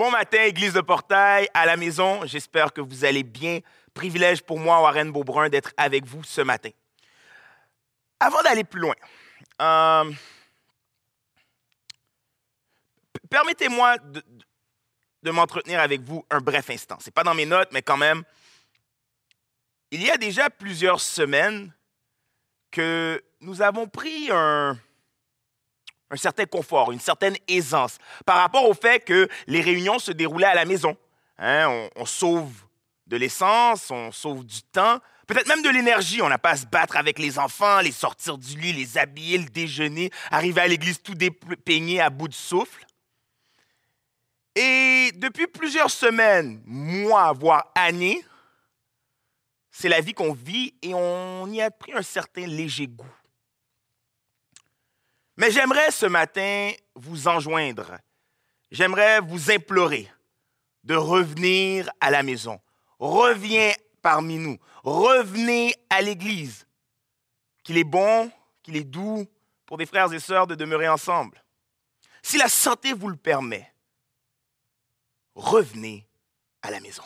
Bon matin, Église de Portail, à la maison. J'espère que vous allez bien. Privilège pour moi, Warren Beaubrun, d'être avec vous ce matin. Avant d'aller plus loin, euh, permettez-moi de, de m'entretenir avec vous un bref instant. Ce n'est pas dans mes notes, mais quand même. Il y a déjà plusieurs semaines que nous avons pris un, un certain confort, une certaine aisance par rapport au fait que les réunions se déroulaient à la maison. Hein, on, sauve de l'essence, on sauve du temps, peut-être même de l'énergie. On n'a pas à se battre avec les enfants, les sortir du lit, les habiller, le déjeuner, arriver à l'église tout dépeigné à bout de souffle. Et depuis plusieurs semaines, mois, voire années, c'est la vie qu'on vit et on y a pris un certain léger goût. Mais j'aimerais ce matin vous enjoindre, j'aimerais vous implorer de revenir à la maison. Reviens parmi nous, revenez à l'Église. Qu'il est bon, qu'il est doux pour des frères et sœurs de demeurer ensemble. Si la santé vous le permet, revenez à la maison.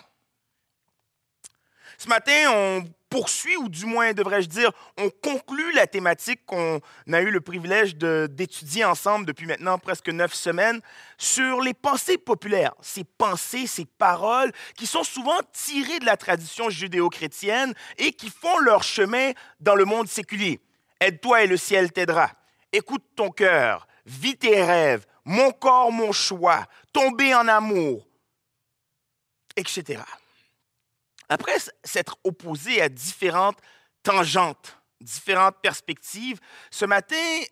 Ce matin, on poursuit, ou du moins, devrais-je dire, on conclut la thématique qu'on a eu le privilège d'étudier ensemble depuis maintenant presque neuf semaines sur les pensées populaires, ces pensées, ces paroles qui sont souvent tirées de la tradition judéo-chrétienne et qui font leur chemin dans le monde séculier. Aide-toi et le ciel t'aidera. Écoute ton cœur, vis tes rêves, mon corps, mon choix, tomber en amour, etc. Après s'être opposé à différentes tangentes, différentes perspectives, ce matin,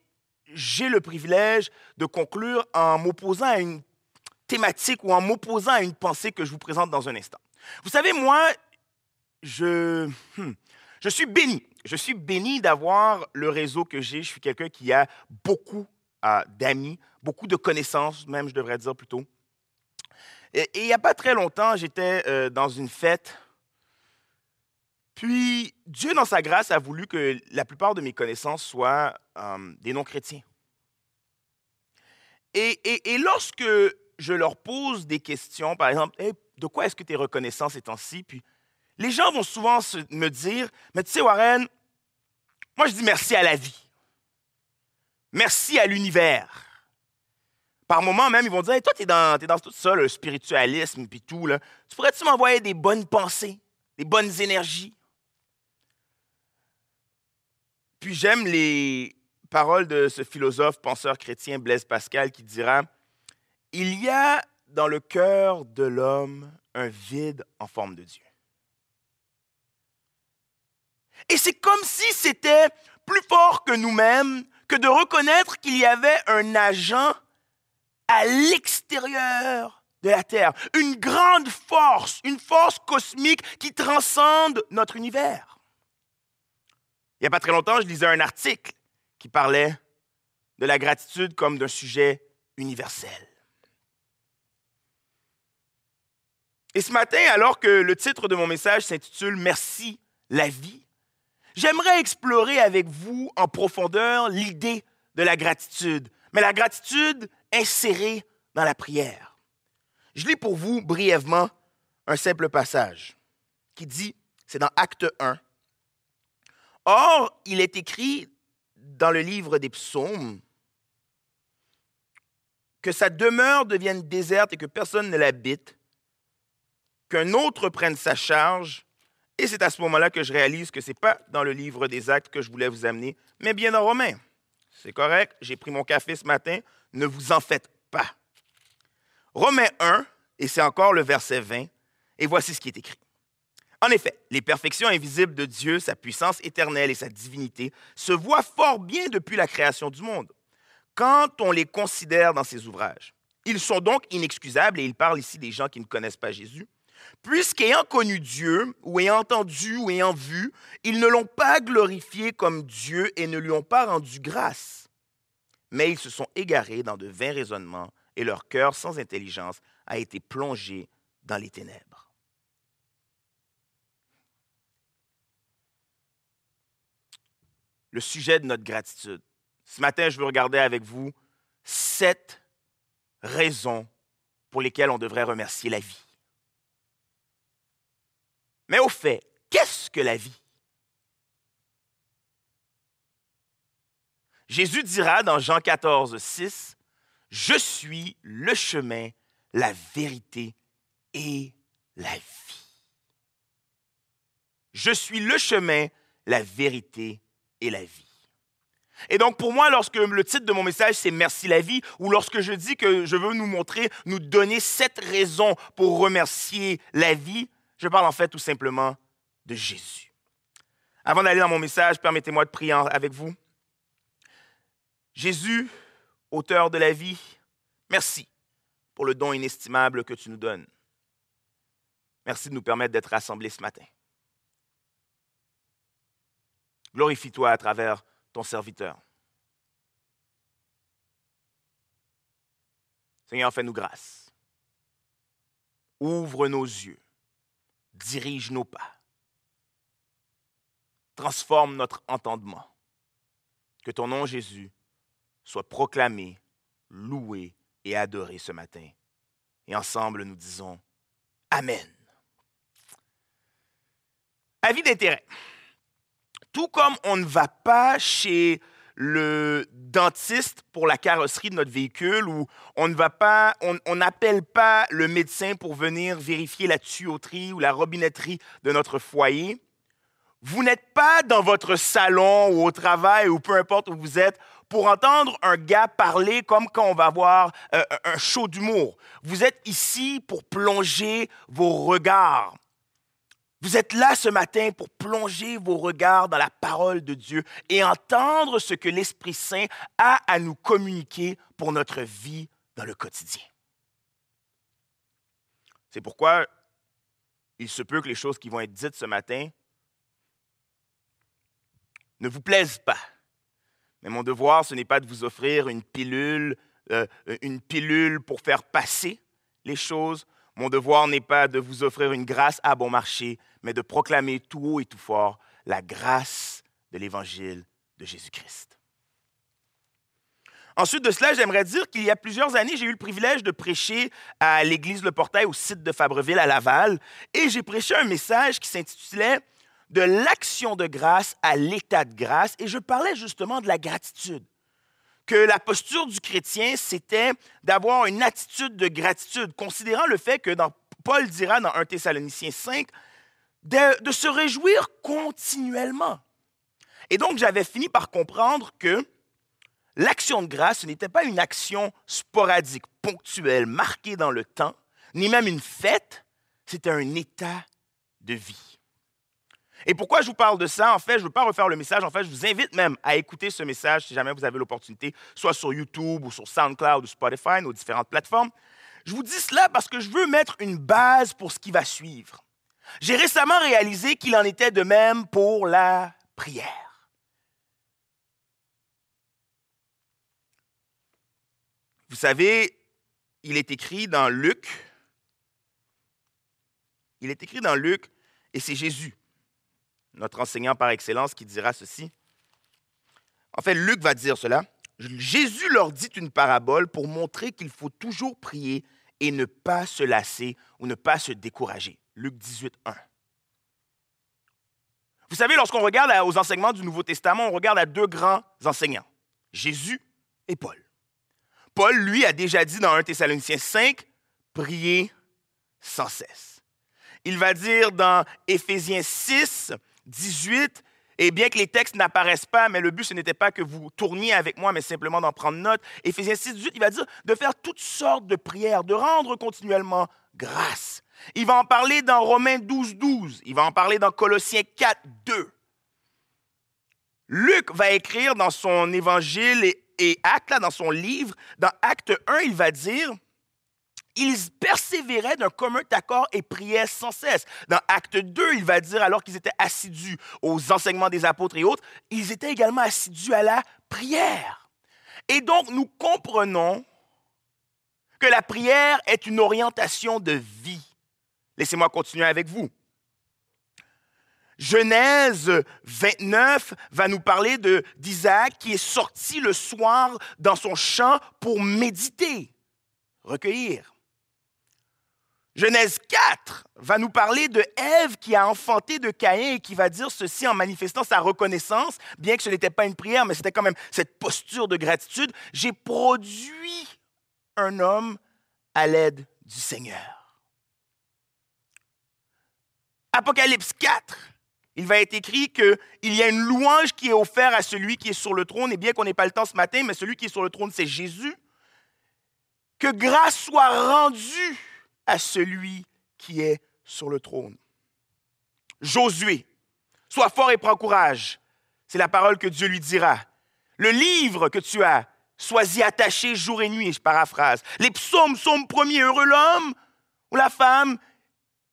j'ai le privilège de conclure en m'opposant à une thématique ou en m'opposant à une pensée que je vous présente dans un instant. Vous savez, moi, je, hmm, je suis béni. Je suis béni d'avoir le réseau que j'ai. Je suis quelqu'un qui a beaucoup euh, d'amis, beaucoup de connaissances, même, je devrais dire plutôt. Et, il n'y a pas très longtemps, j'étais euh, dans une fête puis, Dieu, dans sa grâce, a voulu que la plupart de mes connaissances soient euh, des non-chrétiens. Et, lorsque je leur pose des questions, par exemple, de quoi est-ce que tu es reconnaissant ces temps-ci? Puis, les gens vont souvent me dire, mais tu sais, Warren, moi, je dis merci à la vie. Merci à l'univers. Par moments même, ils vont dire, toi, tu es dans, tout ça, le spiritualisme, puis tout. Tu pourrais-tu m'envoyer des bonnes pensées, des bonnes énergies? Puis j'aime les paroles de ce philosophe, penseur chrétien Blaise Pascal qui dira, Il y a dans le cœur de l'homme un vide en forme de Dieu. Et c'est comme si c'était plus fort que nous-mêmes que de reconnaître qu'il y avait un agent à l'extérieur de la Terre, une grande force, une force cosmique qui transcende notre univers. Il n'y a pas très longtemps, je lisais un article qui parlait de la gratitude comme d'un sujet universel. Et ce matin, alors que le titre de mon message s'intitule Merci la vie, j'aimerais explorer avec vous en profondeur l'idée de la gratitude, mais la gratitude insérée dans la prière. Je lis pour vous brièvement un simple passage qui dit, c'est dans Acte 1, Or, il est écrit dans le livre des psaumes que sa demeure devienne déserte et que personne ne l'habite, qu'un autre prenne sa charge. Et c'est à ce moment-là que je réalise que ce n'est pas dans le livre des actes que je voulais vous amener, mais bien dans Romains. C'est correct, j'ai pris mon café ce matin, ne vous en faites pas. Romains 1, et c'est encore le verset 20, et voici ce qui est écrit. En effet, les perfections invisibles de Dieu, sa puissance éternelle et sa divinité se voient fort bien depuis la création du monde, quand on les considère dans ses ouvrages. Ils sont donc inexcusables, et il parle ici des gens qui ne connaissent pas Jésus, puisqu'ayant connu Dieu, ou ayant entendu, ou ayant vu, ils ne l'ont pas glorifié comme Dieu et ne lui ont pas rendu grâce. Mais ils se sont égarés dans de vains raisonnements, et leur cœur sans intelligence a été plongé dans les ténèbres. Le sujet de notre gratitude. Ce matin, je veux regarder avec vous sept raisons pour lesquels on devrait remercier la vie. Mais au fait, qu'est-ce que la vie? Jésus dira dans Jean 14, 6, Je suis le chemin, la vérité et la vie. Je suis le chemin, la vérité et la vie. Et donc pour moi, lorsque le titre de mon message, c'est Merci la vie, ou lorsque je dis que je veux nous montrer, nous donner sept raisons pour remercier la vie, je parle en fait tout simplement de Jésus. Avant d'aller dans mon message, permettez-moi de prier avec vous. Jésus, auteur de la vie, merci pour le don inestimable que tu nous donnes. Merci de nous permettre d'être rassemblés ce matin. Glorifie-toi à travers ton serviteur. Seigneur, fais-nous grâce. Ouvre nos yeux. Dirige nos pas. Transforme notre entendement. Que ton nom, Jésus, soit proclamé, loué et adoré ce matin. Et ensemble, nous disons Amen. Avis d'intérêt. Tout comme on ne va pas chez le dentiste pour la carrosserie de notre véhicule ou on ne va pas, on n'appelle pas le médecin pour venir vérifier la tuyauterie ou la robinetterie de notre foyer. Vous n'êtes pas dans votre salon ou au travail ou peu importe où vous êtes pour entendre un gars parler comme quand on va voir euh, un show d'humour. Vous êtes ici pour plonger vos regards vous êtes là ce matin pour plonger vos regards dans la parole de Dieu et entendre ce que l'Esprit Saint a à nous communiquer pour notre vie dans le quotidien. C'est pourquoi il se peut que les choses qui vont être dites ce matin ne vous plaisent pas. Mais mon devoir, ce n'est pas de vous offrir une pilule, euh, une pilule pour faire passer les choses, mon devoir n'est pas de vous offrir une grâce à bon marché, mais de proclamer tout haut et tout fort la grâce de l'Évangile de Jésus-Christ. Ensuite de cela, j'aimerais dire qu'il y a plusieurs années, j'ai eu le privilège de prêcher à l'église Le Portail au site de Fabreville à Laval, et j'ai prêché un message qui s'intitulait De l'action de grâce à l'état de grâce, et je parlais justement de la gratitude que la posture du chrétien, c'était d'avoir une attitude de gratitude, considérant le fait que Paul dira dans 1 Thessaloniciens 5, de, de se réjouir continuellement. Et donc, j'avais fini par comprendre que l'action de grâce, ce n'était pas une action sporadique, ponctuelle, marquée dans le temps, ni même une fête, c'était un état de vie. Et pourquoi je vous parle de ça? En fait, je ne veux pas refaire le message. En fait, je vous invite même à écouter ce message si jamais vous avez l'opportunité, soit sur YouTube ou sur SoundCloud ou Spotify, nos différentes plateformes. Je vous dis cela parce que je veux mettre une base pour ce qui va suivre. J'ai récemment réalisé qu'il en était de même pour la prière. Vous savez, il est écrit dans Luc, il est écrit dans Luc, et c'est Jésus notre enseignant par excellence, qui dira ceci. En fait, Luc va dire cela. Jésus leur dit une parabole pour montrer qu'il faut toujours prier et ne pas se lasser ou ne pas se décourager. Luc 18, 1. Vous savez, lorsqu'on regarde aux enseignements du Nouveau Testament, on regarde à deux grands enseignants, Jésus et Paul. Paul, lui, a déjà dit dans 1 Thessaloniciens 5, priez sans cesse. Il va dire dans Éphésiens 6, 18, et bien que les textes n'apparaissent pas, mais le but, ce n'était pas que vous tourniez avec moi, mais simplement d'en prendre note. Éphésiens 6, 18, il va dire de faire toutes sortes de prières, de rendre continuellement grâce. Il va en parler dans Romains 12, 12. Il va en parler dans Colossiens 4, 2. Luc va écrire dans son évangile et, et Actes, là, dans son livre, dans Acte 1, il va dire ils persévéraient d'un commun accord et priaient sans cesse. Dans Acte 2, il va dire, alors qu'ils étaient assidus aux enseignements des apôtres et autres, ils étaient également assidus à la prière. Et donc, nous comprenons que la prière est une orientation de vie. Laissez-moi continuer avec vous. Genèse 29 va nous parler d'Isaac qui est sorti le soir dans son champ pour méditer, recueillir. Genèse 4 va nous parler de Ève qui a enfanté de Caïn et qui va dire ceci en manifestant sa reconnaissance, bien que ce n'était pas une prière, mais c'était quand même cette posture de gratitude. J'ai produit un homme à l'aide du Seigneur. Apocalypse 4, il va être écrit qu'il y a une louange qui est offerte à celui qui est sur le trône, et bien qu'on n'ait pas le temps ce matin, mais celui qui est sur le trône, c'est Jésus. Que grâce soit rendue à celui qui est sur le trône. Josué, sois fort et prends courage. C'est la parole que Dieu lui dira. Le livre que tu as, sois-y attaché jour et nuit, je paraphrase. Les psaumes, psaume premier, heureux l'homme ou la femme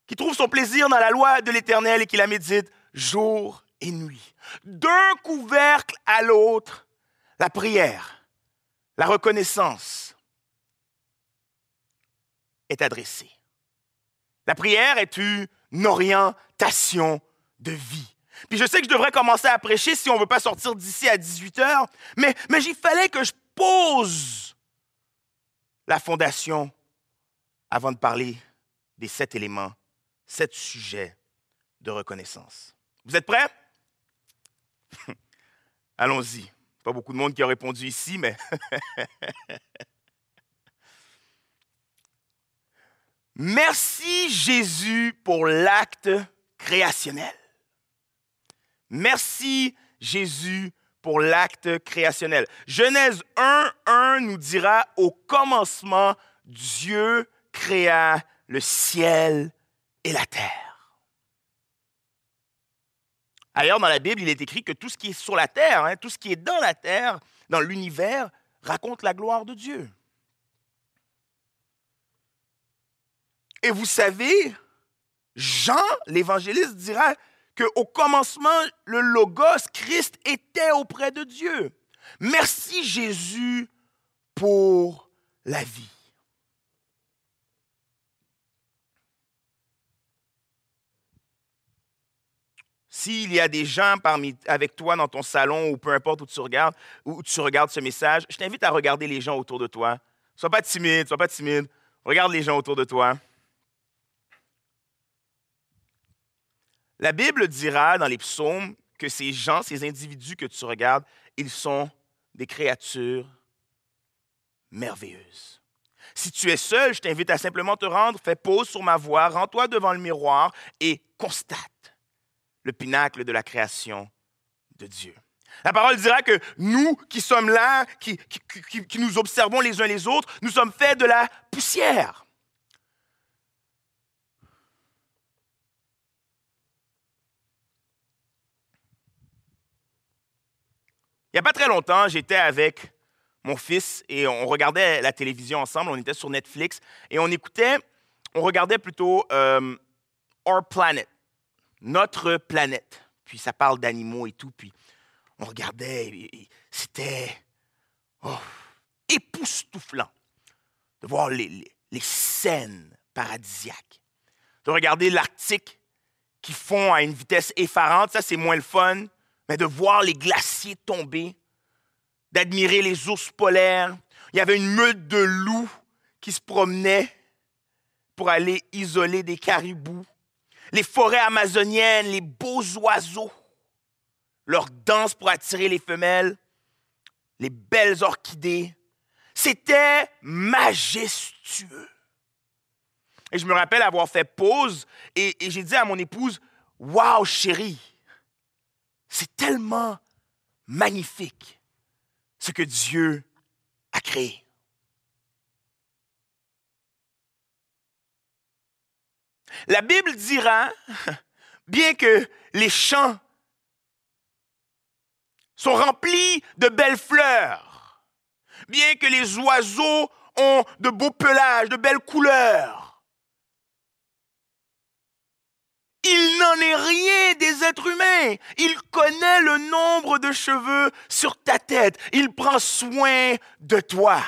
qui trouve son plaisir dans la loi de l'Éternel et qui la médite jour et nuit. D'un couvercle à l'autre, la prière, la reconnaissance, est adressée. La prière est une orientation de vie. Puis je sais que je devrais commencer à prêcher si on ne veut pas sortir d'ici à 18 heures, mais, mais il fallait que je pose la fondation avant de parler des sept éléments, sept sujets de reconnaissance. Vous êtes prêts? Allons-y. Pas beaucoup de monde qui a répondu ici, mais Merci Jésus pour l'acte créationnel. Merci Jésus pour l'acte créationnel. Genèse 1, 1 nous dira, au commencement, Dieu créa le ciel et la terre. Ailleurs dans la Bible, il est écrit que tout ce qui est sur la terre, hein, tout ce qui est dans la terre, dans l'univers, raconte la gloire de Dieu. Et vous savez, Jean, l'évangéliste, dira qu'au commencement, le Logos, Christ, était auprès de Dieu. Merci Jésus pour la vie. S'il y a des gens parmi, avec toi dans ton salon ou peu importe où tu regardes, où tu regardes ce message, je t'invite à regarder les gens autour de toi. Sois pas timide, sois pas timide. Regarde les gens autour de toi. La Bible dira dans les psaumes que ces gens, ces individus que tu regardes, ils sont des créatures merveilleuses. Si tu es seul, je t'invite à simplement te rendre, fais pause sur ma voix, rends-toi devant le miroir et constate le pinacle de la création de Dieu. La parole dira que nous qui sommes là, qui, qui nous observons les uns les autres, nous sommes faits de la poussière. Il n'y a pas très longtemps, j'étais avec mon fils et on regardait la télévision ensemble. On était sur Netflix et on écoutait, on regardait plutôt euh, Our Planet, notre planète. Puis ça parle d'animaux et tout. Puis on regardait, c'était oh, époustouflant de voir les, les scènes paradisiaques, de regarder l'Arctique qui fond à une vitesse effarante. Ça, c'est moins le fun mais de voir les glaciers tomber, d'admirer les ours polaires. Il y avait une meute de loups qui se promenaient pour aller isoler des caribous. Les forêts amazoniennes, les beaux oiseaux, leur danse pour attirer les femelles, les belles orchidées. C'était majestueux. Et je me rappelle avoir fait pause et, et j'ai dit à mon épouse, Waouh, chérie, c'est tellement magnifique ce que Dieu a créé. La Bible dira, bien que les champs sont remplis de belles fleurs, bien que les oiseaux ont de beaux pelages, de belles couleurs, Il n'en est rien des êtres humains. Il connaît le nombre de cheveux sur ta tête. Il prend soin de toi.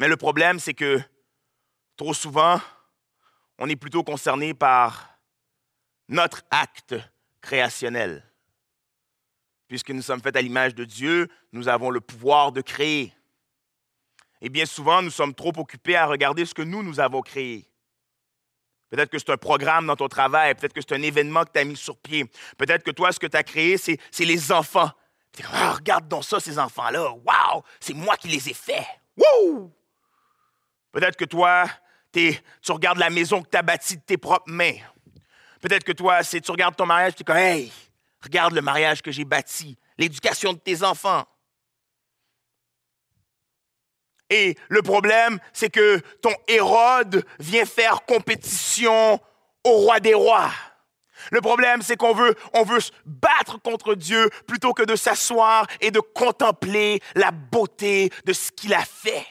Mais le problème, c'est que trop souvent, on est plutôt concerné par notre acte créationnel. Puisque nous sommes faits à l'image de Dieu, nous avons le pouvoir de créer. Et bien souvent, nous sommes trop occupés à regarder ce que nous, nous avons créé. Peut-être que c'est un programme dans ton travail, peut-être que c'est un événement que tu as mis sur pied. Peut-être que toi, ce que tu as créé, c'est, les enfants. Ah, regarde donc ça, ces enfants-là. Waouh, c'est moi qui les ai faits. Wouh! Peut-être que toi, tu regardes la maison que tu as bâtie de tes propres mains. Peut-être que toi, tu regardes ton mariage, tu es comme, hey, regarde le mariage que j'ai bâti, l'éducation de tes enfants. Et le problème, c'est que ton Hérode vient faire compétition au roi des rois. Le problème, c'est qu'on veut, on veut se battre contre Dieu plutôt que de s'asseoir et de contempler la beauté de ce qu'il a fait.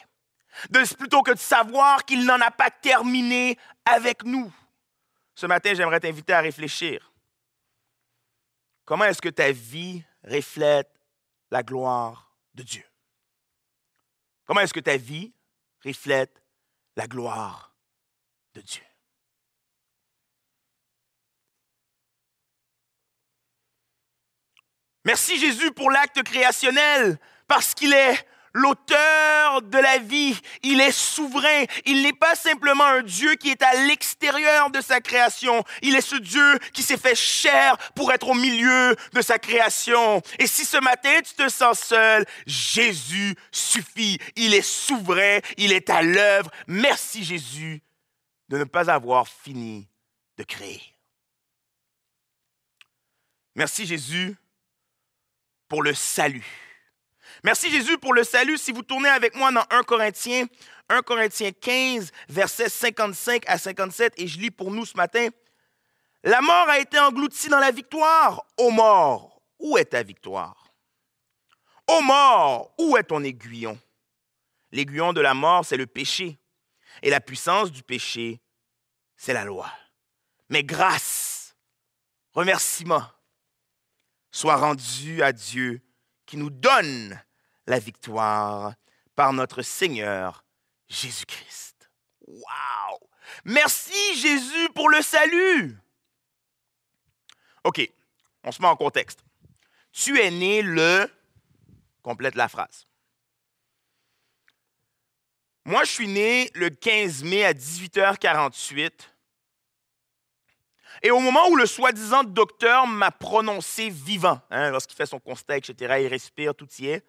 De, plutôt que de savoir qu'il n'en a pas terminé avec nous. Ce matin, j'aimerais t'inviter à réfléchir. Comment est-ce que ta vie reflète la gloire de Dieu? Comment est-ce que ta vie reflète la gloire de Dieu? Merci Jésus pour l'acte créationnel, parce qu'il est l'auteur de la vie. Il est souverain. Il n'est pas simplement un Dieu qui est à l'extérieur de sa création. Il est ce Dieu qui s'est fait chair pour être au milieu de sa création. Et si ce matin tu te sens seul, Jésus suffit. Il est souverain. Il est à l'œuvre. Merci Jésus de ne pas avoir fini de créer. Merci Jésus pour le salut. Merci Jésus pour le salut. Si vous tournez avec moi dans 1 Corinthiens, 1 Corinthiens 15, versets 55 à 57, et je lis pour nous ce matin, La mort a été engloutie dans la victoire. Ô mort, où est ta victoire? Ô mort, où est ton aiguillon? L'aiguillon de la mort, c'est le péché. Et la puissance du péché, c'est la loi. Mais grâce, remerciement, soit rendu à Dieu qui nous donne la victoire par notre Seigneur Jésus-Christ. Wow! Merci Jésus pour le salut. OK, on se met en contexte. Tu es né le... Complète la phrase. Moi, je suis né le 15 mai à 18h48. Et au moment où le soi-disant docteur m'a prononcé vivant, hein, lorsqu'il fait son constat, etc., il respire, tout y est,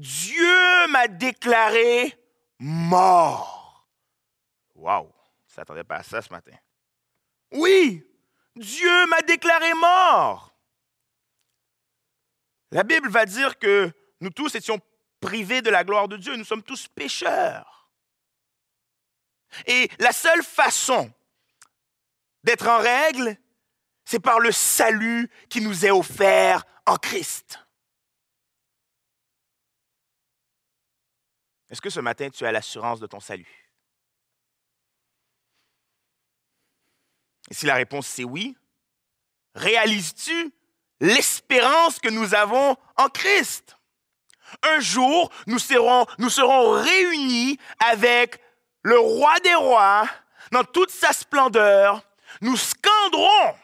Dieu m'a déclaré mort. Waouh, je ne s'attendait pas à ça ce matin. Oui, Dieu m'a déclaré mort. La Bible va dire que nous tous étions privés de la gloire de Dieu. Nous sommes tous pécheurs. Et la seule façon d'être en règle, c'est par le salut qui nous est offert en Christ. Est-ce que ce matin, tu as l'assurance de ton salut? Et si la réponse c'est oui, réalises-tu l'espérance que nous avons en Christ? Un jour, nous serons, réunis avec le roi des rois dans toute sa splendeur. Nous scanderons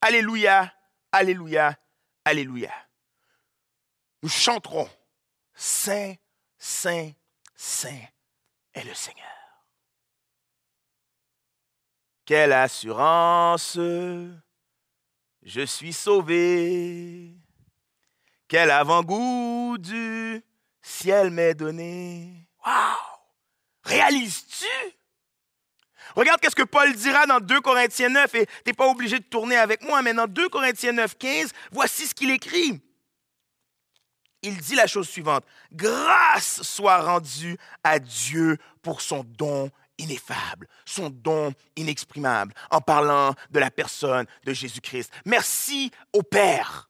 Alléluia, Alléluia, Alléluia. Nous chanterons Saint Saint, Saint est le Seigneur. Quelle assurance, je suis sauvé. Quel avant-goût du ciel m'est donné. Waouh! Réalises-tu? Regarde qu'est-ce que Paul dira dans 2 Corinthiens 9, et tu n'es pas obligé de tourner avec moi, mais dans 2 Corinthiens 9, 15, voici ce qu'il écrit il dit la chose suivante. Grâce soit rendue à Dieu pour son don ineffable, son don inexprimable, en parlant de la personne de Jésus-Christ. Merci au Père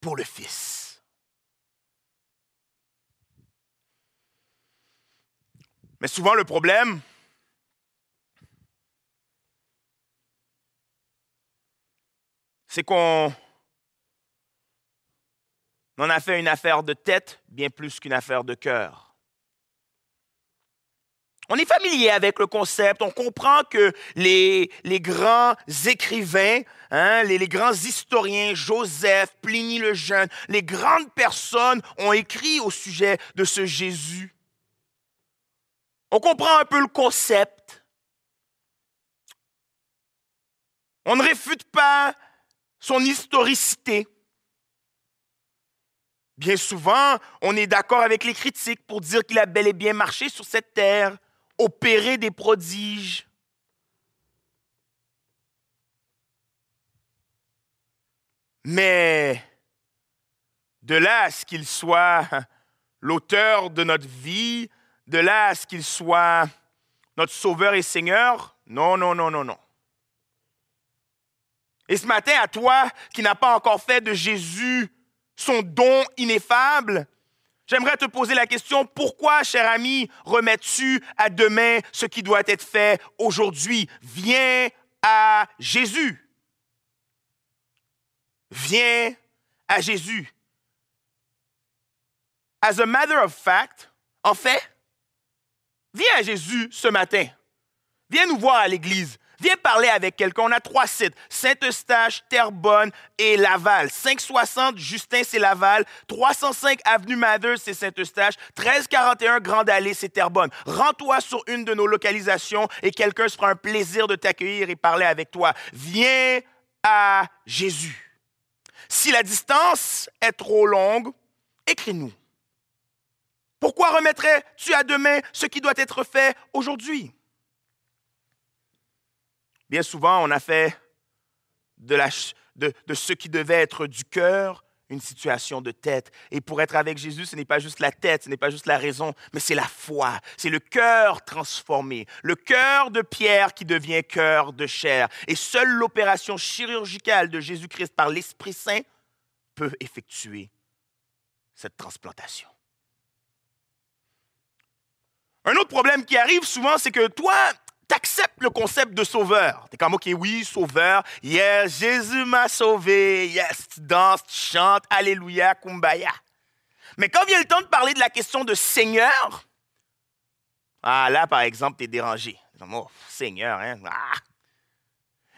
pour le Fils. Mais souvent le problème, c'est qu'on on a fait une affaire de tête bien plus qu'une affaire de cœur. On est familier avec le concept, on comprend que les, les grands écrivains, hein, les, les, grands historiens, Joseph, Pliny le Jeune, les grandes personnes ont écrit au sujet de ce Jésus. On comprend un peu le concept. On ne réfute pas son historicité. Bien souvent, on est d'accord avec les critiques pour dire qu'il a bel et bien marché sur cette terre opérer des prodiges. Mais de là à ce qu'il soit l'auteur de notre vie, de là à ce qu'il soit notre Sauveur et Seigneur, non, non, non, non, non. Et ce matin, à toi qui n'as pas encore fait de Jésus son don ineffable, J'aimerais te poser la question, pourquoi, cher ami, remets-tu à demain ce qui doit être fait aujourd'hui? Viens à Jésus. Viens à Jésus. As a matter of fact, en fait, viens à Jésus ce matin. Viens nous voir à l'église. Viens parler avec quelqu'un. On a trois sites Saint-Eustache, Terrebonne et Laval. 560 Justin, c'est Laval. 305 Avenue Mathers, c'est Saint-Eustache. 1341 Grande Allée, c'est Terrebonne. Rends-toi sur une de nos localisations et quelqu'un se fera un plaisir de t'accueillir et parler avec toi. Viens à Jésus. Si la distance est trop longue, écris-nous. Pourquoi remettrais-tu à demain ce qui doit être fait aujourd'hui? Bien souvent, on a fait de, ce qui devait être du cœur une situation de tête. Et pour être avec Jésus, ce n'est pas juste la tête, ce n'est pas juste la raison, mais c'est la foi. C'est le cœur transformé. Le cœur de pierre qui devient cœur de chair. Et seule l'opération chirurgicale de Jésus-Christ par l'Esprit Saint peut effectuer cette transplantation. Un autre problème qui arrive souvent, c'est que toi, t'acceptes le concept de sauveur. T'es comme, OK, oui, sauveur. Yes, Jésus m'a sauvé. Yes, tu danses, tu chantes. Alléluia, kumbaya. Mais quand vient le temps de parler de la question de Seigneur, ah, là, par exemple, t'es dérangé. Oh, Seigneur, hein? Ah.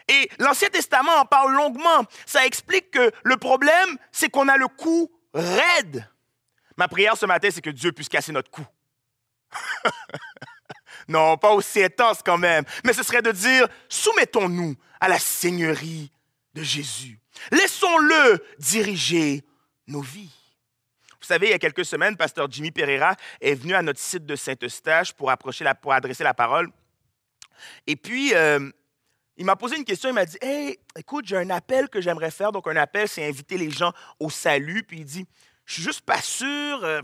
Et l'Ancien Testament en parle longuement. Ça explique que le problème, c'est qu'on a le cou raide. Ma prière ce matin, c'est que Dieu puisse casser notre cou. Non, pas aussi intense quand même. Mais ce serait de dire, soumettons-nous à la Seigneurie de Jésus. Laissons-le diriger nos vies. Vous savez, il y a quelques semaines, pasteur Jimmy Pereira est venu à notre site de Saint-Eustache pour, pour adresser la parole. Et puis, euh, il m'a posé une question, il m'a dit, Hey, écoute, j'ai un appel que j'aimerais faire. Donc, un appel, c'est inviter les gens au salut. Puis il dit, je suis juste pas sûr, euh,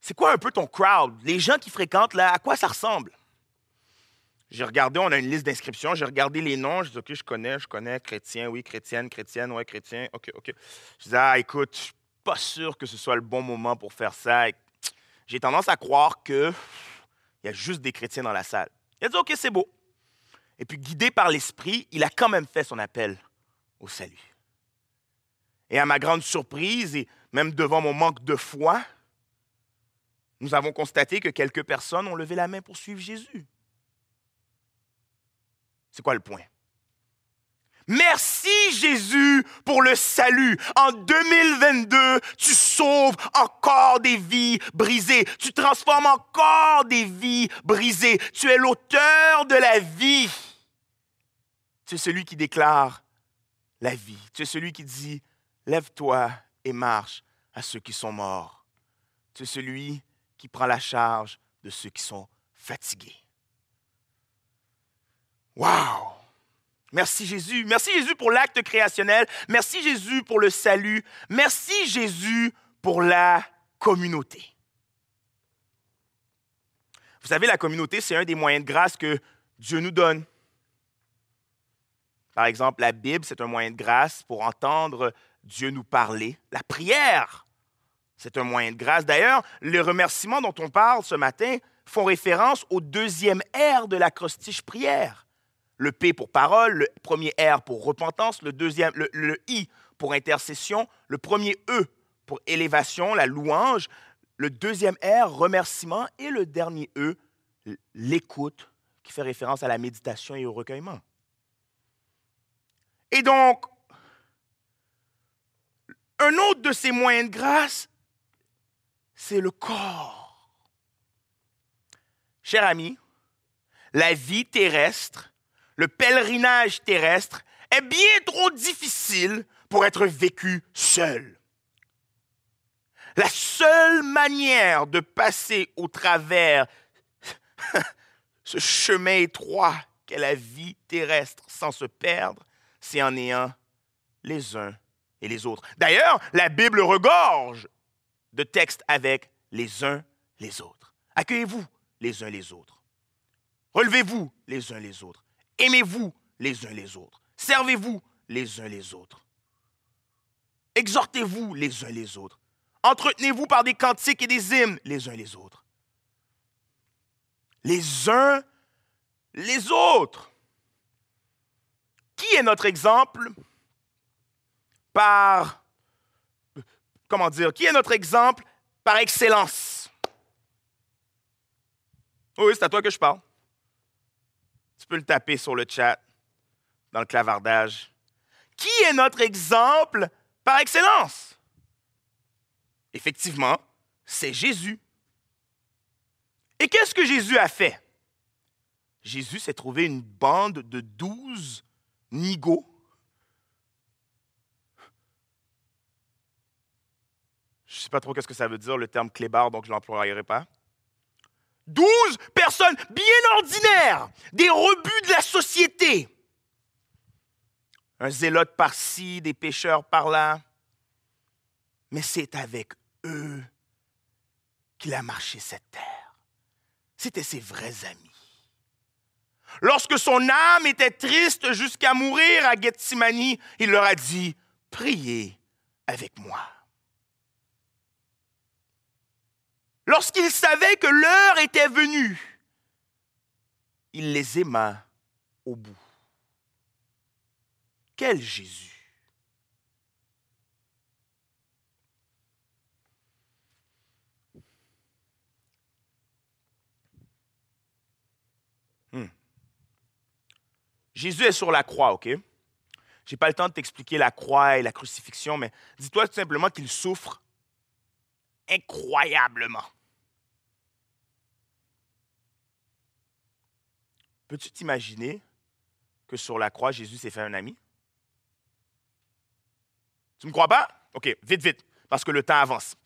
c'est quoi un peu ton crowd? Les gens qui fréquentent là, à quoi ça ressemble? J'ai regardé, on a une liste d'inscriptions, j'ai regardé les noms, je dis, OK, je connais, je connais, chrétien, oui, chrétienne, chrétienne, ouais, chrétien, OK, OK. Je dis, ah, écoute, je suis pas sûr que ce soit le bon moment pour faire ça. J'ai tendance à croire qu'il y a juste des chrétiens dans la salle. Il a dit, OK, c'est beau. Et puis, guidé par l'Esprit, il a quand même fait son appel au salut. Et à ma grande surprise, et même devant mon manque de foi, nous avons constaté que quelques personnes ont levé la main pour suivre Jésus. C'est quoi le point? Merci Jésus pour le salut. En 2022, tu sauves encore des vies brisées. Tu transformes encore des vies brisées. Tu es l'auteur de la vie. Tu es celui qui déclare la vie. Tu es celui qui dit, lève-toi et marche à ceux qui sont morts. Tu es celui qui prend la charge de ceux qui sont fatigués. Wow! Merci Jésus. Merci Jésus pour l'acte créationnel. Merci Jésus pour le salut. Merci Jésus pour la communauté. Vous savez, la communauté, c'est un des moyens de grâce que Dieu nous donne. Par exemple, la Bible, c'est un moyen de grâce pour entendre Dieu nous parler. La prière, c'est un moyen de grâce. D'ailleurs, les remerciements dont on parle ce matin font référence au deuxième R de l'acrostiche prière le P pour parole, le premier R pour repentance, le deuxième, le, I pour intercession, le premier E pour élévation, la louange, le deuxième R, remerciement, et le dernier E, l'écoute, qui fait référence à la méditation et au recueillement. Et donc, un autre de ces moyens de grâce, c'est le corps. Cher ami, la vie terrestre, le pèlerinage terrestre est bien trop difficile pour être vécu seul. La seule manière de passer au travers ce chemin étroit qu'est la vie terrestre sans se perdre, c'est en ayant les uns et les autres. D'ailleurs, la Bible regorge de textes avec les uns les autres. Accueillez-vous les uns les autres. Relevez-vous les uns les autres. Aimez-vous les uns les autres. Servez-vous les uns les autres. Exhortez-vous les uns les autres. Entretenez-vous par des cantiques et des hymnes les uns les autres. Les uns les autres. Qui est notre exemple par, comment dire, qui est notre exemple par excellence? Oui, c'est à toi que je parle. Tu peux le taper sur le chat, dans le clavardage. Qui est notre exemple par excellence? Effectivement, c'est Jésus. Et qu'est-ce que Jésus a fait? Jésus s'est trouvé une bande de douze nigauds. Je ne sais pas trop qu'est-ce que ça veut dire, le terme clébard, donc je ne l'emploierai pas. Douze personnes bien ordinaires, des rebuts de la société. Un zélote par-ci, des pêcheurs par-là. Mais c'est avec eux qu'il a marché cette terre. C'étaient ses vrais amis. Lorsque son âme était triste jusqu'à mourir à Gethsemane, il leur a dit, priez avec moi. Lorsqu'il savait que l'heure était venue, il les aima au bout. Quel Jésus Jésus est sur la croix, OK? Je n'ai pas le temps de t'expliquer la croix et la crucifixion, mais dis-toi tout simplement qu'il souffre incroyablement. Peux-tu t'imaginer que sur la croix, Jésus s'est fait un ami? Tu ne me crois pas? OK, vite, vite, parce que le temps avance.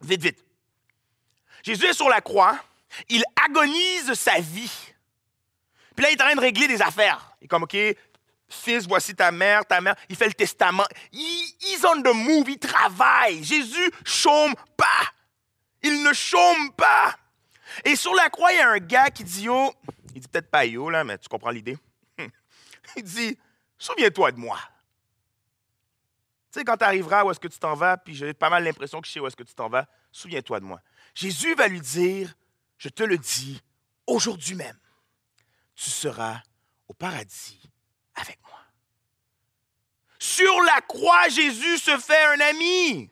Vite, vite. Jésus est sur la croix, il agonise sa vie puis là, il est en train de régler des affaires. Il est comme, OK, fils, voici ta mère, ta mère. Il fait le testament. Ils ont the move, il travaille. Jésus chôme pas. Il ne chôme pas. Et sur la croix, il y a un gars qui dit Yo, il dit peut-être pas yo, là, mais tu comprends l'idée. il dit Souviens-toi de moi. Tu sais, quand tu arriveras où est-ce que tu t'en vas, puis j'ai pas mal l'impression que je sais où est-ce que tu t'en vas, souviens-toi de moi. Jésus va lui dire Je te le dis aujourd'hui même tu seras au paradis avec moi. Sur la croix, Jésus se fait un ami,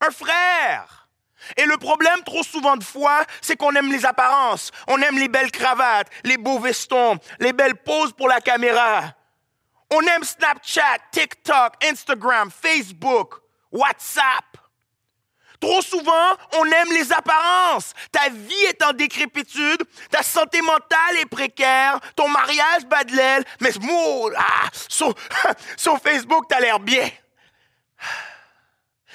un frère. Et le problème, trop souvent de fois, c'est qu'on aime les apparences. On aime les belles cravates, les beaux vestons, les belles poses pour la caméra. On aime Snapchat, TikTok, Instagram, Facebook, WhatsApp. Trop souvent, on aime les apparences. Ta vie est en décrépitude, ta santé mentale est précaire, ton mariage bat de l'aile, mais ah, sur, sur Facebook, t'as l'air bien.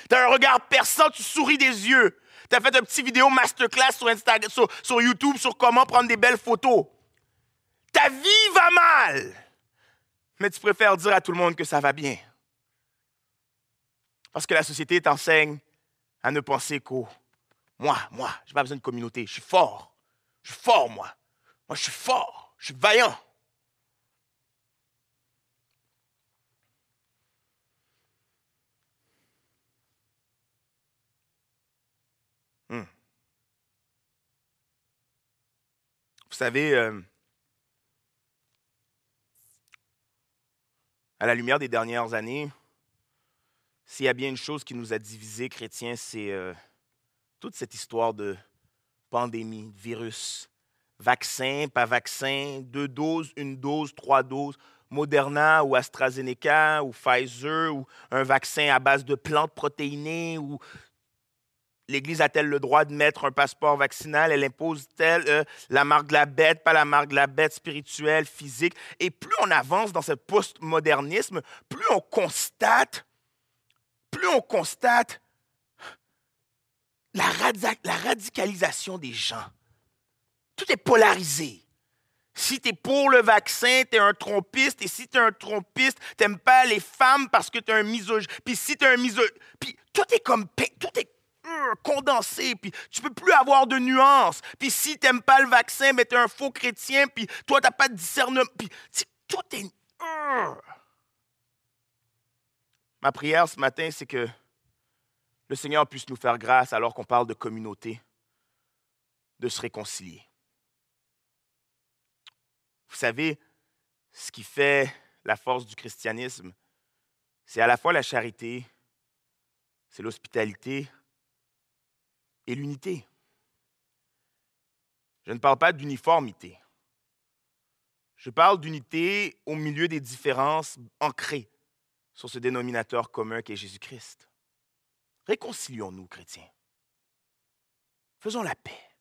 T'as un regard perçant, tu souris des yeux. T'as fait une petite vidéo masterclass sur, Instagram, sur, sur YouTube sur comment prendre des belles photos. Ta vie va mal, mais tu préfères dire à tout le monde que ça va bien. Parce que la société t'enseigne à ne penser qu'au moi, moi, je n'ai pas besoin de communauté, je suis fort. Je suis fort, moi. Moi, je suis fort, je suis vaillant. Savez, euh, à la lumière des dernières années, s'il y a bien une chose qui nous a divisés, chrétiens, c'est euh, toute cette histoire de pandémie, virus, vaccin, pas vaccin, deux doses, une dose, trois doses, Moderna ou AstraZeneca ou Pfizer ou un vaccin à base de plantes protéinées ou l'Église a-t-elle le droit de mettre un passeport vaccinal? Elle impose-t-elle euh, la marque de la bête, pas la marque de la bête spirituelle, physique? Et plus on avance dans ce postmodernisme, plus on constate, plus on constate la, radicalisation des gens. Tout est polarisé. Si tu es pour le vaccin, tu es un trompiste. Et si tu es un trompiste, tu pas les femmes parce que tu es un misogyne. Puis si tu es un misogyne. Puis tout est comme. Tout est condensé, puis tu peux plus avoir de nuances. Puis si tu n'aimes pas le vaccin, mais tu es un faux chrétien, puis toi, tu n'as pas de discernement. Puis tout est... Euh. Ma prière ce matin, c'est que le Seigneur puisse nous faire grâce alors qu'on parle de communauté, de se réconcilier. Vous savez, ce qui fait la force du christianisme, c'est à la fois la charité, c'est l'hospitalité, et l'unité. Je ne parle pas d'uniformité. Je parle d'unité au milieu des différences ancrées sur ce dénominateur commun qu'est Jésus-Christ. Réconcilions-nous, chrétiens. Faisons la paix.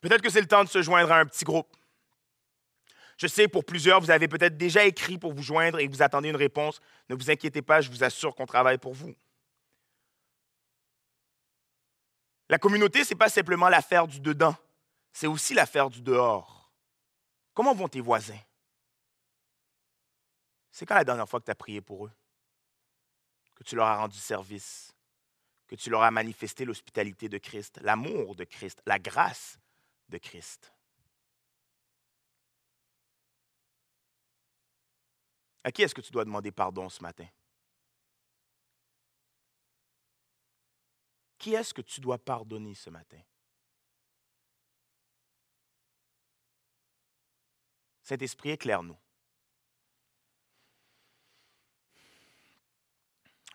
Peut-être que c'est le temps de se joindre à un petit groupe. Je sais, pour plusieurs, vous avez peut-être déjà écrit pour vous joindre et vous attendez une réponse. Ne vous inquiétez pas, je vous assure qu'on travaille pour vous. La communauté, ce n'est pas simplement l'affaire du dedans, c'est aussi l'affaire du dehors. Comment vont tes voisins? C'est quand la dernière fois que tu as prié pour eux? Que tu leur as rendu service? Que tu leur as manifesté l'hospitalité de Christ, l'amour de Christ, la grâce de Christ? À qui est-ce que tu dois demander pardon ce matin? Qui est-ce que tu dois pardonner ce matin? Saint-Esprit, éclaire-nous.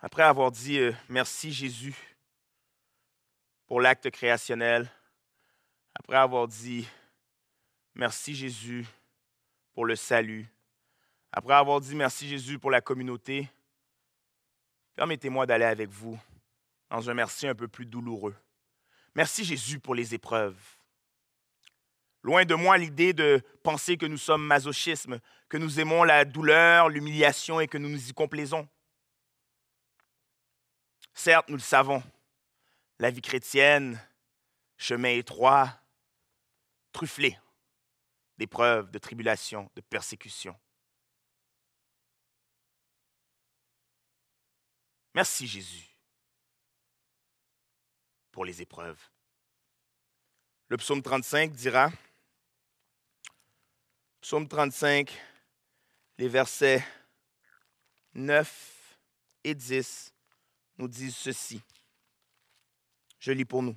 Après avoir dit euh, merci Jésus pour l'acte créationnel, après avoir dit merci Jésus pour le salut, après avoir dit merci Jésus pour la communauté, permettez-moi d'aller avec vous dans un merci un peu plus douloureux. Merci Jésus pour les épreuves. Loin de moi l'idée de penser que nous sommes masochisme, que nous aimons la douleur, l'humiliation et que nous nous y complaisons. Certes, nous le savons, la vie chrétienne, chemin étroit, trufflé d'épreuves, de tribulations, de persécutions. Merci Jésus pour les épreuves. Le psaume 35 dira, psaume 35, les versets 9 et 10 nous disent ceci. Je lis pour nous.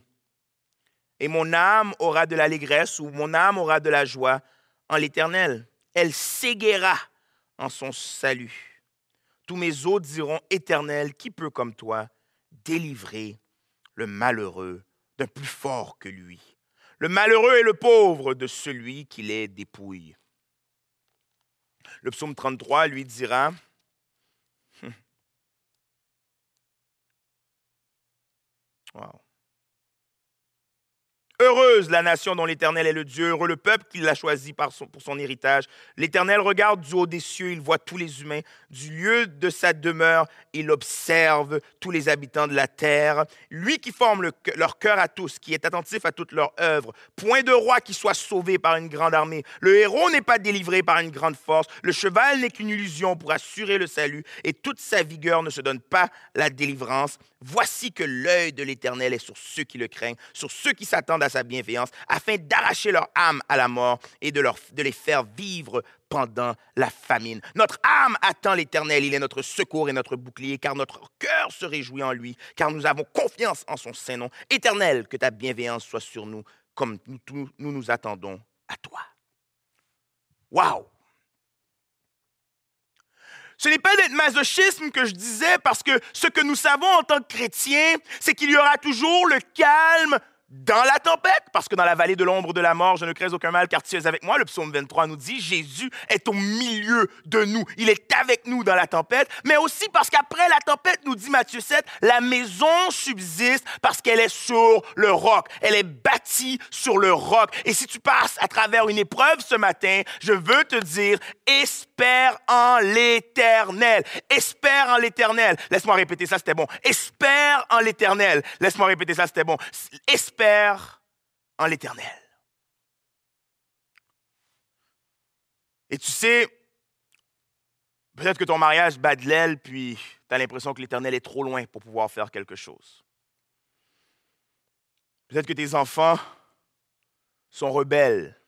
Et mon âme aura de l'allégresse ou mon âme aura de la joie en l'Éternel. Elle s'éguera en son salut. Tous mes autres diront, Éternel, qui peut comme toi délivrer le malheureux d'un plus fort que lui, le malheureux et le pauvre de celui qui les dépouille. Le psaume 33 lui dira, wow. Heureuse la nation dont l'Éternel est le Dieu, heureux le peuple qu'il a choisi pour son héritage. L'Éternel regarde du haut des cieux, il voit tous les humains. Du lieu de sa demeure, il observe tous les habitants de la terre. Lui qui forme leur cœur à tous, qui est attentif à toute leur œuvre. Point de roi qui soit sauvé par une grande armée. Le héros n'est pas délivré par une grande force. Le cheval n'est qu'une illusion pour assurer le salut. Et toute sa vigueur ne se donne pas la délivrance. Voici que l'œil de l'Éternel est sur ceux qui le craignent, sur ceux qui s'attendent à sa bienveillance, afin d'arracher leur âme à la mort et de, les faire vivre pendant la famine. Notre âme attend l'Éternel, il est notre secours et notre bouclier, car notre cœur se réjouit en lui, car nous avons confiance en son Saint-Nom. Éternel, que ta bienveillance soit sur nous, comme nous nous, nous attendons à toi. Waouh! Ce n'est pas d'être masochisme que je disais, parce que ce que nous savons en tant que chrétiens, c'est qu'il y aura toujours le calme dans la tempête, parce que dans la vallée de l'ombre de la mort, je ne crains aucun mal, car tu es avec moi. Le psaume 23 nous dit, Jésus est au milieu de nous. Il est avec nous dans la tempête, mais aussi parce qu'après la tempête, nous dit Matthieu 7, la maison subsiste parce qu'elle est sur le roc. Elle est bâtie sur le roc. Et si tu passes à travers une épreuve ce matin, je veux te dire, espère en l'éternel. Espère en l'éternel. Laisse-moi répéter ça, c'était bon. Espère en l'éternel. Laisse-moi répéter ça, c'était bon. Espère en l'Éternel. Et tu sais, peut-être que ton mariage bat de l'aile, puis tu as l'impression que l'Éternel est trop loin pour pouvoir faire quelque chose. Peut-être que tes enfants sont rebelles.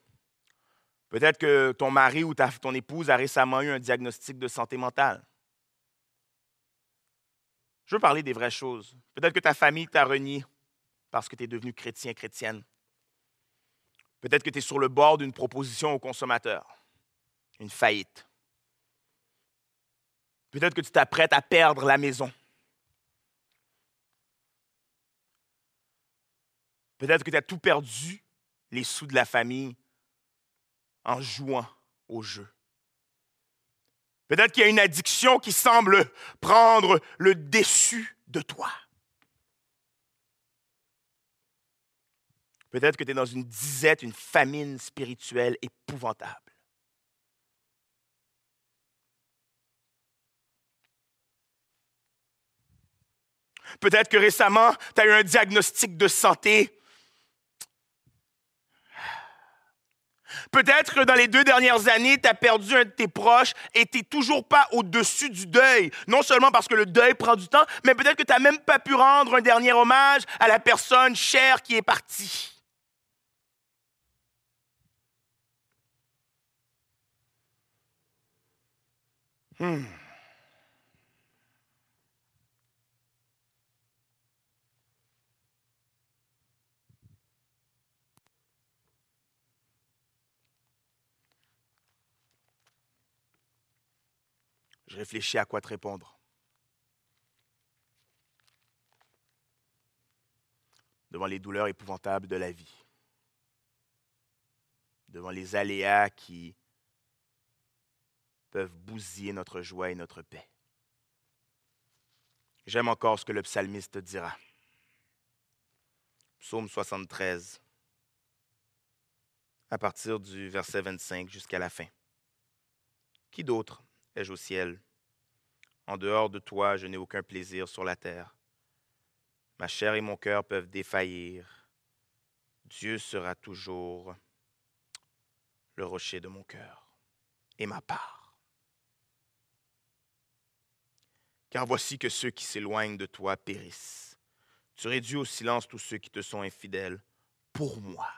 Peut-être que ton mari ou ta, ton épouse a récemment eu un diagnostic de santé mentale. Je veux parler des vraies choses. Peut-être que ta famille t'a renié parce que tu es devenu chrétien, chrétienne. Peut-être que tu es sur le bord d'une proposition au consommateur, une faillite. Peut-être que tu t'apprêtes à perdre la maison. Peut-être que tu as tout perdu, les sous de la famille, en jouant au jeu. Peut-être qu'il y a une addiction qui semble prendre le dessus de toi. Peut-être que tu es dans une disette, une famine spirituelle épouvantable. Peut-être que récemment, tu as eu un diagnostic de santé. Peut-être que dans les deux dernières années, tu as perdu un de tes proches et tu n'es toujours pas au-dessus du deuil. Non seulement parce que le deuil prend du temps, mais peut-être que tu n'as même pas pu rendre un dernier hommage à la personne chère qui est partie. Hmm. Je réfléchis à quoi te répondre. Devant les douleurs épouvantables de la vie, devant les aléas qui peuvent bousiller notre joie et notre paix. J'aime encore ce que le psalmiste dira. Psaume 73, à partir du verset 25 jusqu'à la fin. Qui d'autre ai-je au ciel? En dehors de toi, je n'ai aucun plaisir sur la terre. Ma chair et mon cœur peuvent défaillir. Dieu sera toujours le rocher de mon cœur et ma part. Car voici que ceux qui s'éloignent de toi périssent. Tu réduis au silence tous ceux qui te sont infidèles pour moi.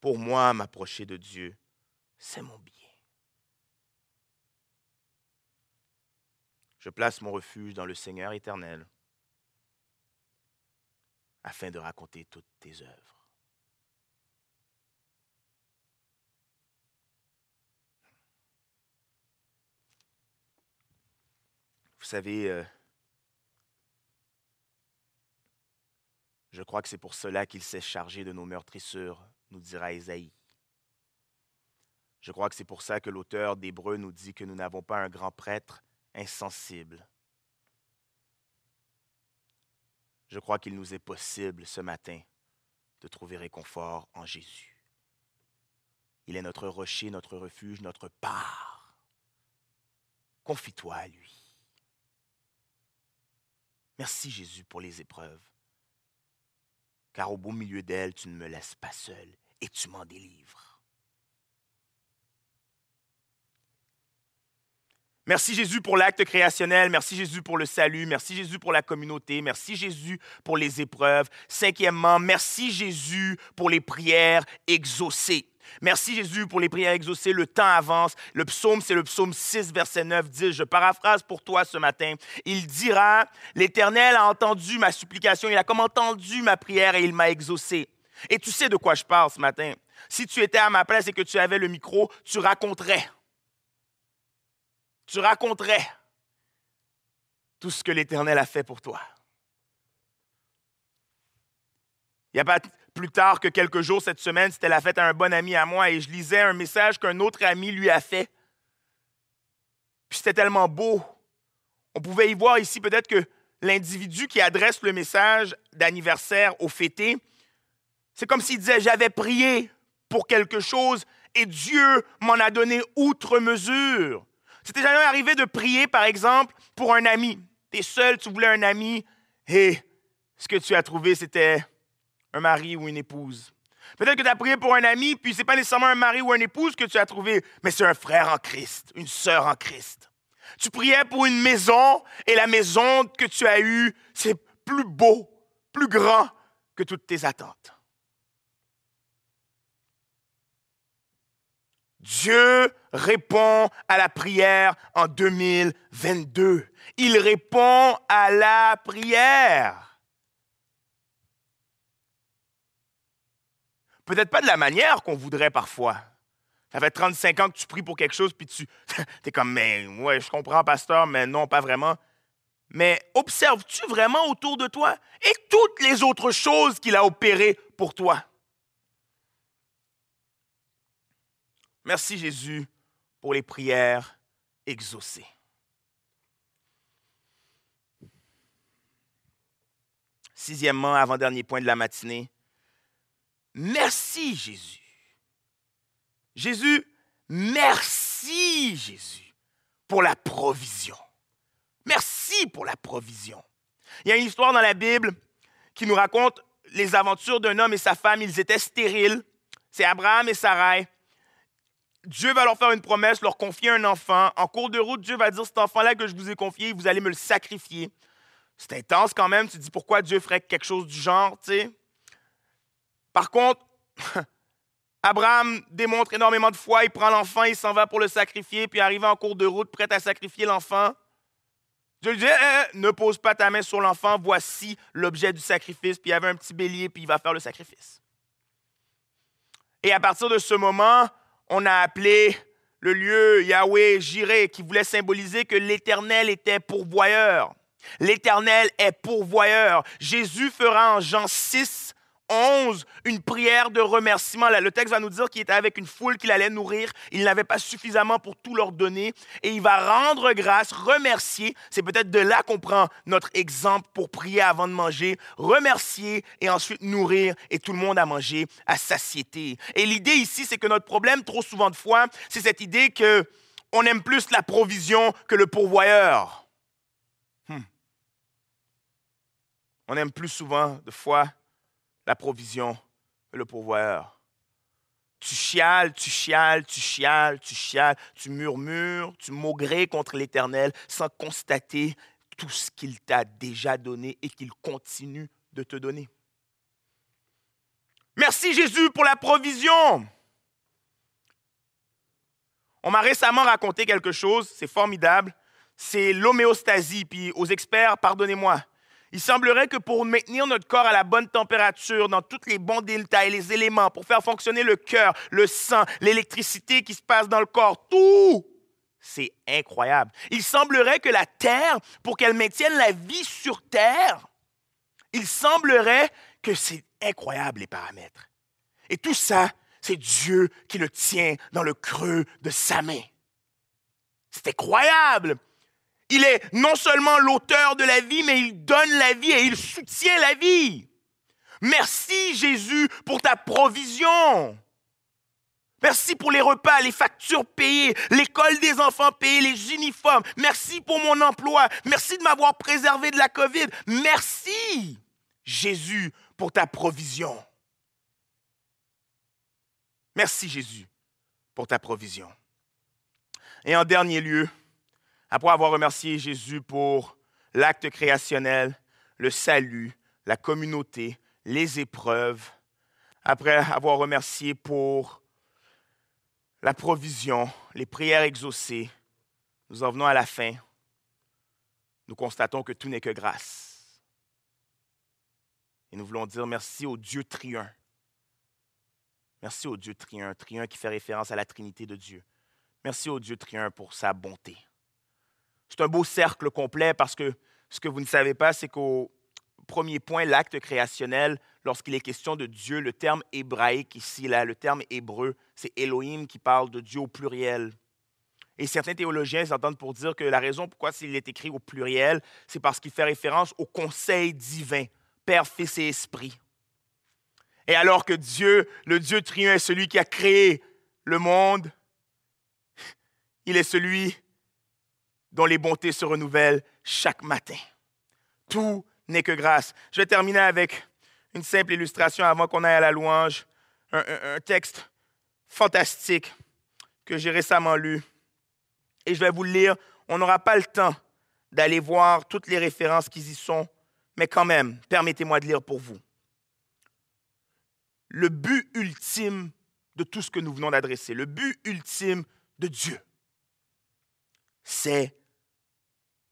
Pour moi, m'approcher de Dieu, c'est mon bien. Je place mon refuge dans le Seigneur éternel afin de raconter toutes tes œuvres. Vous savez, euh, je crois que c'est pour cela qu'il s'est chargé de nos meurtrissures, nous dira Isaïe. Je crois que c'est pour ça que l'auteur d'Hébreu nous dit que nous n'avons pas un grand prêtre insensible. Je crois qu'il nous est possible ce matin de trouver réconfort en Jésus. Il est notre rocher, notre refuge, notre part. Confie-toi à lui. Merci Jésus pour les épreuves. Car au beau milieu d'elles, tu ne me laisses pas seul et tu m'en délivres. Merci Jésus pour l'acte créationnel. Merci Jésus pour le salut. Merci Jésus pour la communauté. Merci Jésus pour les épreuves. Cinquièmement, merci Jésus pour les prières exaucées. Merci Jésus pour les prières exaucées. Le temps avance. Le psaume, c'est le psaume 6, verset 9, dit, je paraphrase pour toi ce matin. Il dira, l'Éternel a entendu ma supplication, il a comme entendu ma prière et il m'a exaucé. Et tu sais de quoi je parle ce matin. Si tu étais à ma place et que tu avais le micro, tu raconterais. Tu raconterais tout ce que l'Éternel a fait pour toi. Il n'y a pas plus tard que quelques jours cette semaine, c'était la fête à un bon ami à moi et je lisais un message qu'un autre ami lui a fait. Puis c'était tellement beau. On pouvait y voir ici peut-être que l'individu qui adresse le message d'anniversaire au fêté, c'est comme s'il disait J'avais prié pour quelque chose et Dieu m'en a donné outre mesure. C'était jamais arrivé de prier, par exemple, pour un ami. Tu es seul, tu voulais un ami, et ce que tu as trouvé, c'était un mari ou une épouse. Peut-être que tu as prié pour un ami, puis ce n'est pas nécessairement un mari ou une épouse que tu as trouvé, mais c'est un frère en Christ, une sœur en Christ. Tu priais pour une maison, et la maison que tu as eue, c'est plus beau, plus grand que toutes tes attentes. Dieu répond à la prière en 2022. Il répond à la prière. Peut-être pas de la manière qu'on voudrait parfois. Ça fait 35 ans que tu pries pour quelque chose, puis tu es comme, mais ouais, je comprends, pasteur, mais non, pas vraiment. Mais observes-tu vraiment autour de toi et toutes les autres choses qu'il a opérées pour toi? Merci Jésus pour les prières exaucées. Sixièmement, avant-dernier point de la matinée, merci Jésus. Jésus, merci Jésus pour la provision. Merci pour la provision. Il y a une histoire dans la Bible qui nous raconte les aventures d'un homme et sa femme. Ils étaient stériles. C'est Abraham et Sarai. Dieu va leur faire une promesse, leur confier un enfant. En cours de route, Dieu va dire, cet enfant-là que je vous ai confié, vous allez me le sacrifier. C'est intense quand même. Tu te dis, pourquoi Dieu ferait quelque chose du genre, tu sais? Par contre, Abraham démontre énormément de foi. Il prend l'enfant, il s'en va pour le sacrifier, puis arrivé en cours de route, prêt à sacrifier l'enfant. Dieu lui dit, eh, eh, ne pose pas ta main sur l'enfant, voici l'objet du sacrifice. Puis il y avait un petit bélier, puis il va faire le sacrifice. Et à partir de ce moment, on a appelé le lieu Yahweh Jireh, qui voulait symboliser que l'Éternel était pourvoyeur. L'Éternel est pourvoyeur. Jésus fera en Jean 6 11, une prière de remerciement. le texte va nous dire qu'il était avec une foule qu'il allait nourrir. Il n'avait pas suffisamment pour tout leur donner. Et il va rendre grâce, remercier. C'est peut-être de là qu'on prend notre exemple pour prier avant de manger. Remercier et ensuite nourrir et tout le monde à manger à satiété. Et l'idée ici, c'est que notre problème, trop souvent de fois, c'est cette idée que on aime plus la provision que le pourvoyeur. Hmm. On aime plus souvent de fois la provision le pourvoyeur. Tu chiales, tu chiales, tu chiales, tu chiales, tu murmures, tu maugrais contre l'Éternel sans constater tout ce qu'il t'a déjà donné et qu'il continue de te donner. Merci Jésus pour la provision. On m'a récemment raconté quelque chose, c'est formidable. C'est l'homéostasie. Puis aux experts, pardonnez-moi, il semblerait que pour maintenir notre corps à la bonne température, dans tous les bons détails, les éléments, pour faire fonctionner le cœur, le sang, l'électricité qui se passe dans le corps, tout, c'est incroyable. Il semblerait que la Terre, pour qu'elle maintienne la vie sur Terre, il semblerait que c'est incroyable les paramètres. Et tout ça, c'est Dieu qui le tient dans le creux de sa main. C'est incroyable. Il est non seulement l'auteur de la vie, mais il donne la vie et il soutient la vie. Merci Jésus pour ta provision. Merci pour les repas, les factures payées, l'école des enfants payée, les uniformes. Merci pour mon emploi. Merci de m'avoir préservé de la COVID. Merci Jésus pour ta provision. Merci Jésus pour ta provision. Et en dernier lieu, après avoir remercié Jésus pour l'acte créationnel, le salut, la communauté, les épreuves, après avoir remercié pour la provision, les prières exaucées, nous en venons à la fin. Nous constatons que tout n'est que grâce. Et nous voulons dire merci au Dieu triun Merci au Dieu triun, triun qui fait référence à la Trinité de Dieu. Merci au Dieu triun pour sa bonté. C'est un beau cercle complet parce que ce que vous ne savez pas, c'est qu'au premier point, l'acte créationnel, lorsqu'il est question de Dieu, le terme hébraïque ici, là, le terme hébreu, c'est Elohim qui parle de Dieu au pluriel. Et certains théologiens s'entendent pour dire que la raison pourquoi il est écrit au pluriel, c'est parce qu'il fait référence au conseil divin, Père, Fils et Esprit. Et alors que Dieu, le Dieu triun, est celui qui a créé le monde, il est celui dont les bontés se renouvellent chaque matin. Tout n'est que grâce. Je vais terminer avec une simple illustration avant qu'on aille à la louange. Un, texte fantastique que j'ai récemment lu. Et je vais vous le lire. On n'aura pas le temps d'aller voir toutes les références qui y sont, mais quand même, permettez-moi de lire pour vous. Le but ultime de tout ce que nous venons d'adresser, le but ultime de Dieu, c'est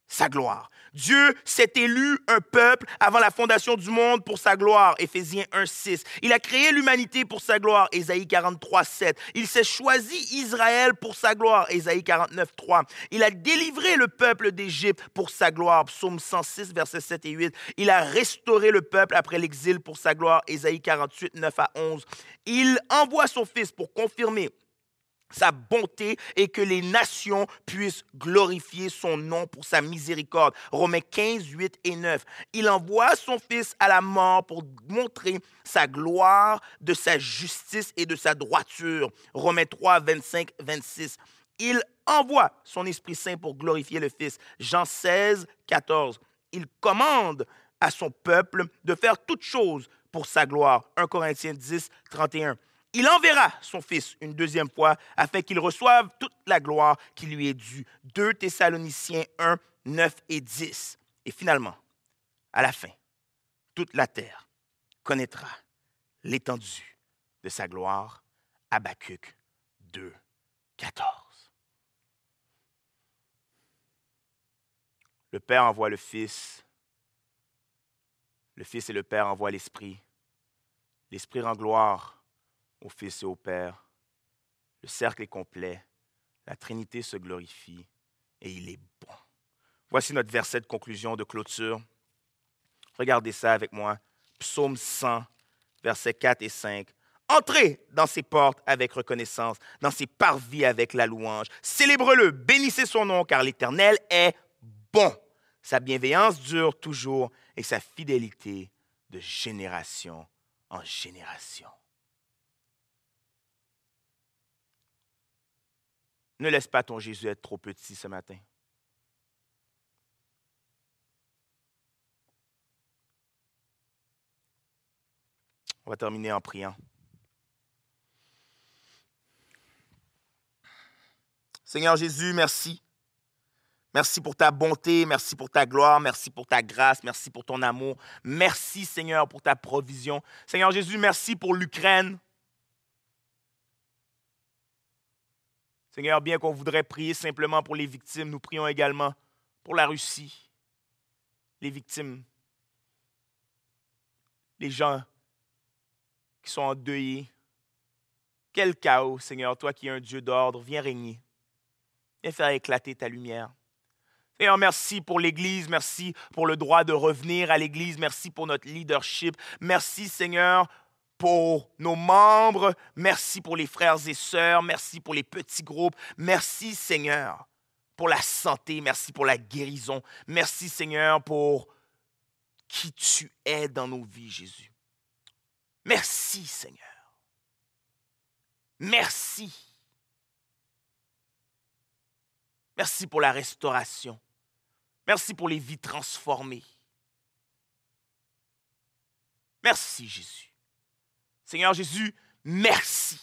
sa gloire. Dieu s'est élu un peuple avant la fondation du monde pour sa gloire. Éphésiens 1.6. Il a créé l'humanité pour sa gloire. Ésaïe 43.7. Il s'est choisi Israël pour sa gloire. Ésaïe 49.3. Il a délivré le peuple d'Égypte pour sa gloire. Psaume 106, versets 7 et 8. Il a restauré le peuple après l'exil pour sa gloire. Ésaïe 48, 9 à 11. Il envoie son Fils pour confirmer sa bonté et que les nations puissent glorifier son nom pour sa miséricorde. Romains 15, 8 et 9. Il envoie son Fils à la mort pour montrer sa gloire, de sa justice et de sa droiture. Romains 3, 25, 26. Il envoie son Esprit Saint pour glorifier le Fils. Jean 16, 14. Il commande à son peuple de faire toutes choses pour sa gloire. 1 Corinthiens 10, 31 il enverra son Fils une deuxième fois afin qu'il reçoive toute la gloire qui lui est due. 2 Thessaloniciens 1, 9 et 10. Et finalement, à la fin, toute la terre connaîtra l'étendue de sa gloire. Habacuc 2, 14. Le Père envoie le Fils. Le Fils et le Père envoient l'Esprit. L'Esprit rend gloire au Fils et au Père. Le cercle est complet. La Trinité se glorifie et il est bon. Voici notre verset de conclusion, de clôture. Regardez ça avec moi. Psaume 100, versets 4 et 5. Entrez dans ses portes avec reconnaissance, dans ses parvis avec la louange. Célébrez-le, bénissez son nom, car l'Éternel est bon. Sa bienveillance dure toujours et sa fidélité de génération en génération. Ne laisse pas ton Jésus être trop petit ce matin. On va terminer en priant. Seigneur Jésus, merci. Merci pour ta bonté, merci pour ta gloire, merci pour ta grâce, merci pour ton amour. Merci Seigneur pour ta provision. Seigneur Jésus, merci pour l'Ukraine. Seigneur, bien qu'on voudrait prier simplement pour les victimes, nous prions également pour la Russie, les victimes, les gens qui sont endeuillés. Quel chaos, Seigneur, toi qui es un Dieu d'ordre, viens régner. Viens faire éclater ta lumière. Seigneur, merci pour l'Église, merci pour le droit de revenir à l'Église, merci pour notre leadership. Merci, Seigneur, pour nos membres, merci pour les frères et sœurs, merci pour les petits groupes, merci Seigneur pour la santé, merci pour la guérison, merci Seigneur pour qui tu es dans nos vies, Jésus. Merci Seigneur. Merci. Merci pour la restauration. Merci pour les vies transformées. Merci Jésus. Seigneur Jésus, merci.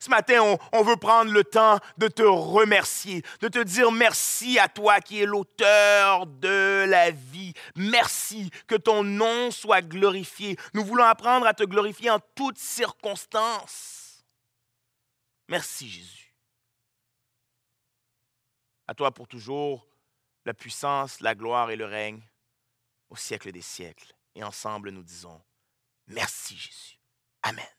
Ce matin, on, veut prendre le temps de te remercier, de te dire merci à toi qui es l'auteur de la vie. Merci que ton nom soit glorifié. Nous voulons apprendre à te glorifier en toutes circonstances. Merci Jésus. À toi pour toujours la puissance, la gloire et le règne au siècle des siècles. Et ensemble, nous disons, merci Jésus. Amen.